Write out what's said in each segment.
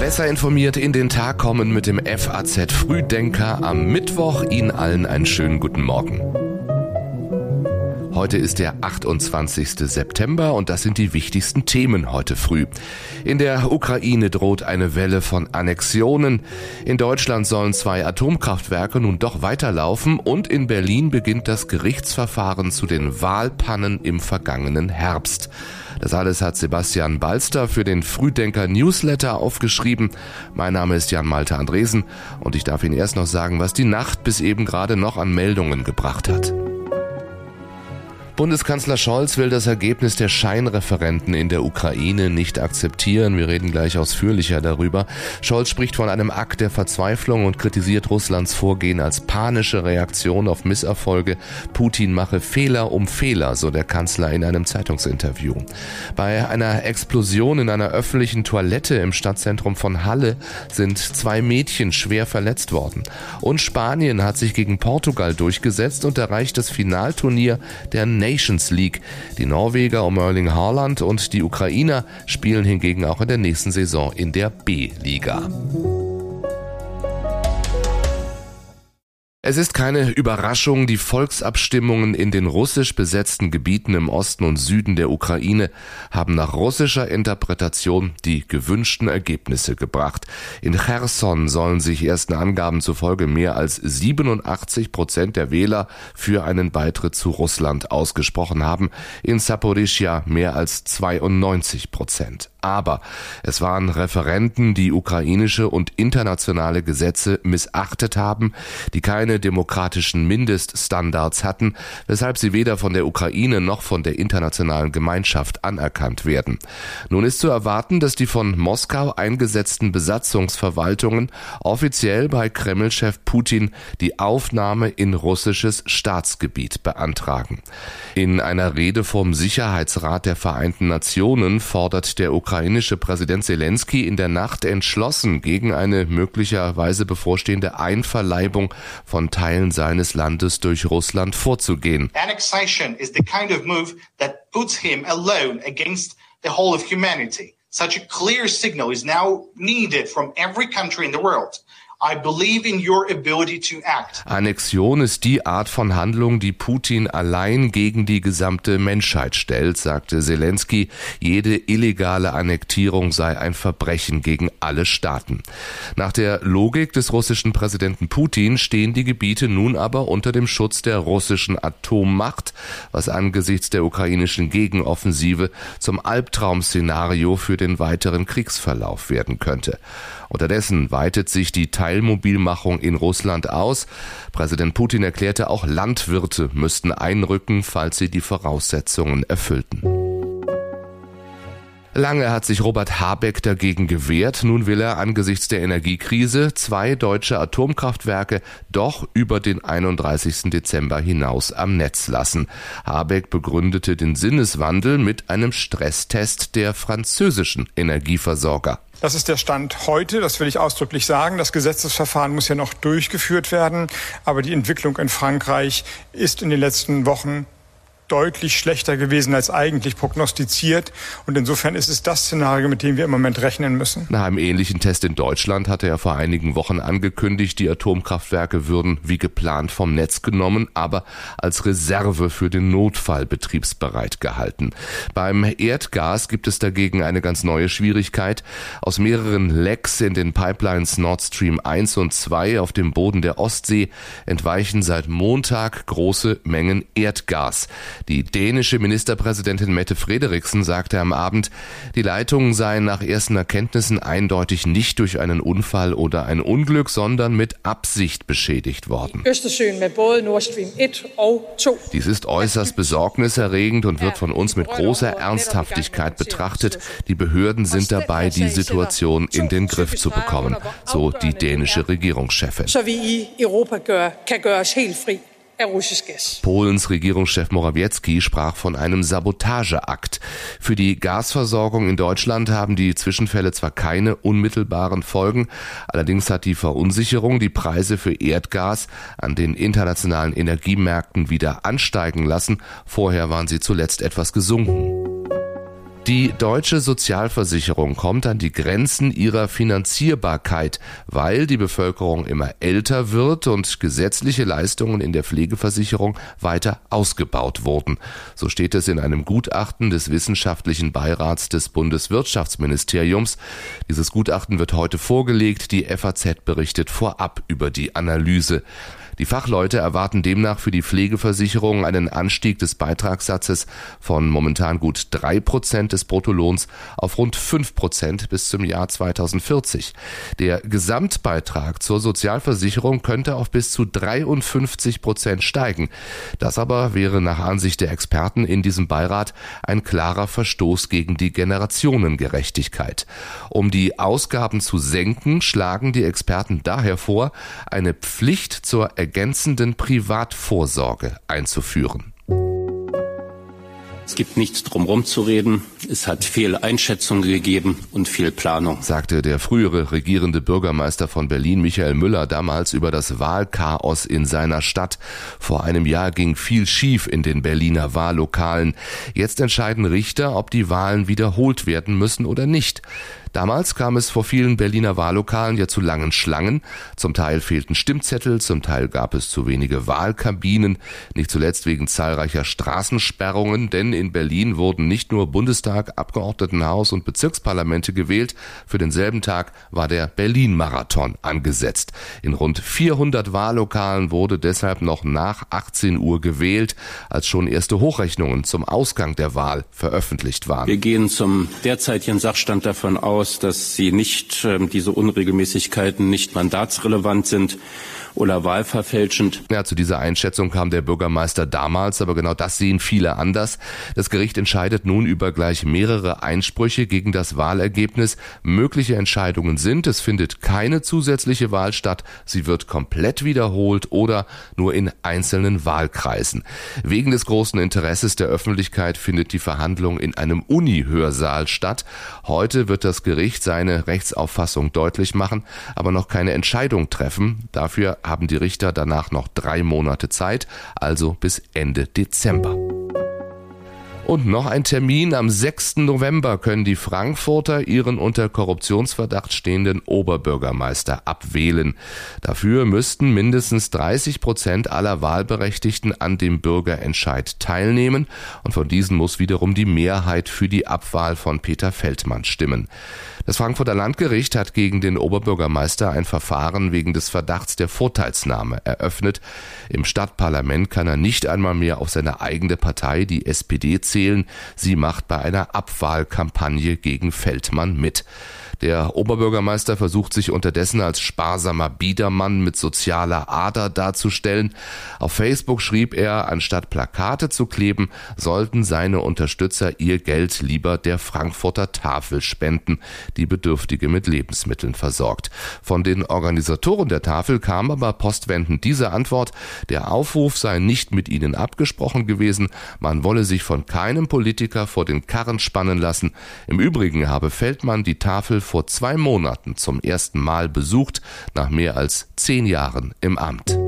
Besser informiert in den Tag kommen mit dem FAZ Frühdenker am Mittwoch. Ihnen allen einen schönen guten Morgen. Heute ist der 28. September und das sind die wichtigsten Themen heute früh. In der Ukraine droht eine Welle von Annexionen. In Deutschland sollen zwei Atomkraftwerke nun doch weiterlaufen und in Berlin beginnt das Gerichtsverfahren zu den Wahlpannen im vergangenen Herbst. Das alles hat Sebastian Balster für den Frühdenker Newsletter aufgeschrieben. Mein Name ist Jan Malte Andresen und ich darf Ihnen erst noch sagen, was die Nacht bis eben gerade noch an Meldungen gebracht hat. Bundeskanzler Scholz will das Ergebnis der Scheinreferenten in der Ukraine nicht akzeptieren. Wir reden gleich ausführlicher darüber. Scholz spricht von einem Akt der Verzweiflung und kritisiert Russlands Vorgehen als panische Reaktion auf Misserfolge. Putin mache Fehler um Fehler, so der Kanzler in einem Zeitungsinterview. Bei einer Explosion in einer öffentlichen Toilette im Stadtzentrum von Halle sind zwei Mädchen schwer verletzt worden. Und Spanien hat sich gegen Portugal durchgesetzt und erreicht das Finalturnier der Nations League. Die Norweger um Erling Haaland und die Ukrainer spielen hingegen auch in der nächsten Saison in der B-Liga. Es ist keine Überraschung, die Volksabstimmungen in den russisch besetzten Gebieten im Osten und Süden der Ukraine haben nach russischer Interpretation die gewünschten Ergebnisse gebracht. In Cherson sollen sich ersten Angaben zufolge mehr als 87 Prozent der Wähler für einen Beitritt zu Russland ausgesprochen haben, in Saporischia mehr als 92 Prozent. Aber es waren Referenten, die ukrainische und internationale Gesetze missachtet haben, die keine demokratischen Mindeststandards hatten, weshalb sie weder von der Ukraine noch von der internationalen Gemeinschaft anerkannt werden. Nun ist zu erwarten, dass die von Moskau eingesetzten Besatzungsverwaltungen offiziell bei Kremlchef Putin die Aufnahme in russisches Staatsgebiet beantragen. In einer Rede vom Sicherheitsrat der Vereinten Nationen fordert der Ukraine ukrainische Präsident Zelensky in der Nacht entschlossen gegen eine möglicherweise bevorstehende Einverleibung von Teilen seines Landes durch Russland vorzugehen. Annexation is the kind of move that puts him alone against the whole of humanity. Such a clear signal is now needed from every country in the world. Annexion ist die Art von Handlung, die Putin allein gegen die gesamte Menschheit stellt, sagte Zelensky. Jede illegale Annektierung sei ein Verbrechen gegen alle Staaten. Nach der Logik des russischen Präsidenten Putin stehen die Gebiete nun aber unter dem Schutz der russischen Atommacht, was angesichts der ukrainischen Gegenoffensive zum Albtraum-Szenario für den weiteren Kriegsverlauf werden könnte. Unterdessen weitet sich die Teilmobilmachung in Russland aus. Präsident Putin erklärte, auch Landwirte müssten einrücken, falls sie die Voraussetzungen erfüllten. Lange hat sich Robert Habeck dagegen gewehrt. Nun will er angesichts der Energiekrise zwei deutsche Atomkraftwerke doch über den 31. Dezember hinaus am Netz lassen. Habeck begründete den Sinneswandel mit einem Stresstest der französischen Energieversorger. Das ist der Stand heute, das will ich ausdrücklich sagen. Das Gesetzesverfahren muss ja noch durchgeführt werden, aber die Entwicklung in Frankreich ist in den letzten Wochen deutlich schlechter gewesen als eigentlich prognostiziert. Und insofern ist es das Szenario, mit dem wir im Moment rechnen müssen. Nach einem ähnlichen Test in Deutschland hatte er vor einigen Wochen angekündigt, die Atomkraftwerke würden wie geplant vom Netz genommen, aber als Reserve für den Notfall betriebsbereit gehalten. Beim Erdgas gibt es dagegen eine ganz neue Schwierigkeit. Aus mehreren Lecks in den Pipelines Nord Stream 1 und 2 auf dem Boden der Ostsee entweichen seit Montag große Mengen Erdgas. Die dänische Ministerpräsidentin Mette Frederiksen sagte am Abend, die Leitungen seien nach ersten Erkenntnissen eindeutig nicht durch einen Unfall oder ein Unglück, sondern mit Absicht beschädigt worden. Dies ist äußerst besorgniserregend und wird von uns mit großer Ernsthaftigkeit betrachtet. Die Behörden sind dabei, die Situation in den Griff zu bekommen, so die dänische Regierungschefin. Polens Regierungschef Morawiecki sprach von einem Sabotageakt. Für die Gasversorgung in Deutschland haben die Zwischenfälle zwar keine unmittelbaren Folgen, allerdings hat die Verunsicherung die Preise für Erdgas an den internationalen Energiemärkten wieder ansteigen lassen. Vorher waren sie zuletzt etwas gesunken. Die deutsche Sozialversicherung kommt an die Grenzen ihrer Finanzierbarkeit, weil die Bevölkerung immer älter wird und gesetzliche Leistungen in der Pflegeversicherung weiter ausgebaut wurden. So steht es in einem Gutachten des wissenschaftlichen Beirats des Bundeswirtschaftsministeriums. Dieses Gutachten wird heute vorgelegt. Die FAZ berichtet vorab über die Analyse. Die Fachleute erwarten demnach für die Pflegeversicherung einen Anstieg des Beitragssatzes von momentan gut drei Prozent des Bruttolohns auf rund fünf Prozent bis zum Jahr 2040. Der Gesamtbeitrag zur Sozialversicherung könnte auf bis zu 53 Prozent steigen. Das aber wäre nach Ansicht der Experten in diesem Beirat ein klarer Verstoß gegen die Generationengerechtigkeit. Um die Ausgaben zu senken, schlagen die Experten daher vor, eine Pflicht zur ergänzenden Privatvorsorge einzuführen. Es gibt nichts drumherum zu reden. Es hat viel Einschätzung gegeben und viel Planung. Sagte der frühere regierende Bürgermeister von Berlin, Michael Müller, damals über das Wahlchaos in seiner Stadt. Vor einem Jahr ging viel schief in den Berliner Wahllokalen. Jetzt entscheiden Richter, ob die Wahlen wiederholt werden müssen oder nicht. Damals kam es vor vielen Berliner Wahllokalen ja zu langen Schlangen. Zum Teil fehlten Stimmzettel, zum Teil gab es zu wenige Wahlkabinen, nicht zuletzt wegen zahlreicher Straßensperrungen, denn in Berlin wurden nicht nur Bundestag, Abgeordnetenhaus und Bezirksparlamente gewählt, für denselben Tag war der Berlin-Marathon angesetzt. In rund 400 Wahllokalen wurde deshalb noch nach 18 Uhr gewählt, als schon erste Hochrechnungen zum Ausgang der Wahl veröffentlicht waren. Wir gehen zum derzeitigen Sachstand davon aus, aus, dass sie nicht, äh, diese Unregelmäßigkeiten nicht mandatsrelevant sind oder wahlverfälschend. Ja, zu dieser Einschätzung kam der Bürgermeister damals, aber genau das sehen viele anders. Das Gericht entscheidet nun über gleich mehrere Einsprüche gegen das Wahlergebnis. Mögliche Entscheidungen sind, es findet keine zusätzliche Wahl statt, sie wird komplett wiederholt oder nur in einzelnen Wahlkreisen. Wegen des großen Interesses der Öffentlichkeit findet die Verhandlung in einem Uni-Hörsaal statt. Heute wird das Gericht seine Rechtsauffassung deutlich machen, aber noch keine Entscheidung treffen. Dafür haben die Richter danach noch drei Monate Zeit, also bis Ende Dezember. Und noch ein Termin. Am 6. November können die Frankfurter ihren unter Korruptionsverdacht stehenden Oberbürgermeister abwählen. Dafür müssten mindestens 30 Prozent aller Wahlberechtigten an dem Bürgerentscheid teilnehmen und von diesen muss wiederum die Mehrheit für die Abwahl von Peter Feldmann stimmen. Das Frankfurter Landgericht hat gegen den Oberbürgermeister ein Verfahren wegen des Verdachts der Vorteilsnahme eröffnet. Im Stadtparlament kann er nicht einmal mehr auf seine eigene Partei, die SPD, zählen. Sie macht bei einer Abwahlkampagne gegen Feldmann mit. Der Oberbürgermeister versucht sich unterdessen als sparsamer Biedermann mit sozialer Ader darzustellen. Auf Facebook schrieb er, anstatt Plakate zu kleben, sollten seine Unterstützer ihr Geld lieber der Frankfurter Tafel spenden, die Bedürftige mit Lebensmitteln versorgt. Von den Organisatoren der Tafel kam aber postwendend diese Antwort, der Aufruf sei nicht mit ihnen abgesprochen gewesen, man wolle sich von keinem Politiker vor den Karren spannen lassen. Im Übrigen habe Feldmann die Tafel vor zwei Monaten zum ersten Mal besucht, nach mehr als zehn Jahren im Amt.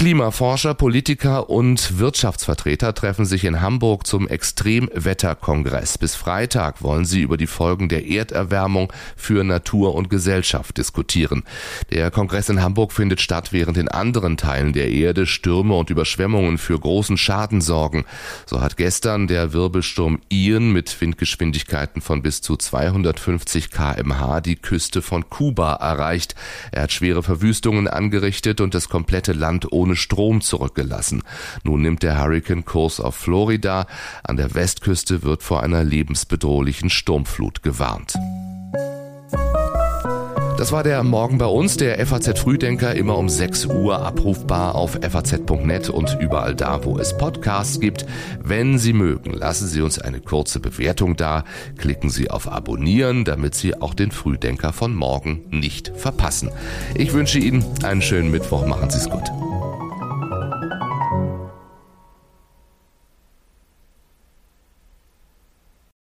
Klimaforscher, Politiker und Wirtschaftsvertreter treffen sich in Hamburg zum Extremwetterkongress. Bis Freitag wollen sie über die Folgen der Erderwärmung für Natur und Gesellschaft diskutieren. Der Kongress in Hamburg findet statt, während in anderen Teilen der Erde Stürme und Überschwemmungen für großen Schaden sorgen. So hat gestern der Wirbelsturm Ian mit Windgeschwindigkeiten von bis zu 250 kmh die Küste von Kuba erreicht. Er hat schwere Verwüstungen angerichtet und das komplette Land ohne ohne Strom zurückgelassen. Nun nimmt der Hurricane Kurs auf Florida. An der Westküste wird vor einer lebensbedrohlichen Sturmflut gewarnt. Das war der Morgen bei uns, der FAZ Frühdenker, immer um 6 Uhr abrufbar auf faz.net und überall da, wo es Podcasts gibt. Wenn Sie mögen, lassen Sie uns eine kurze Bewertung da, klicken Sie auf Abonnieren, damit Sie auch den Frühdenker von morgen nicht verpassen. Ich wünsche Ihnen einen schönen Mittwoch, machen Sie es gut.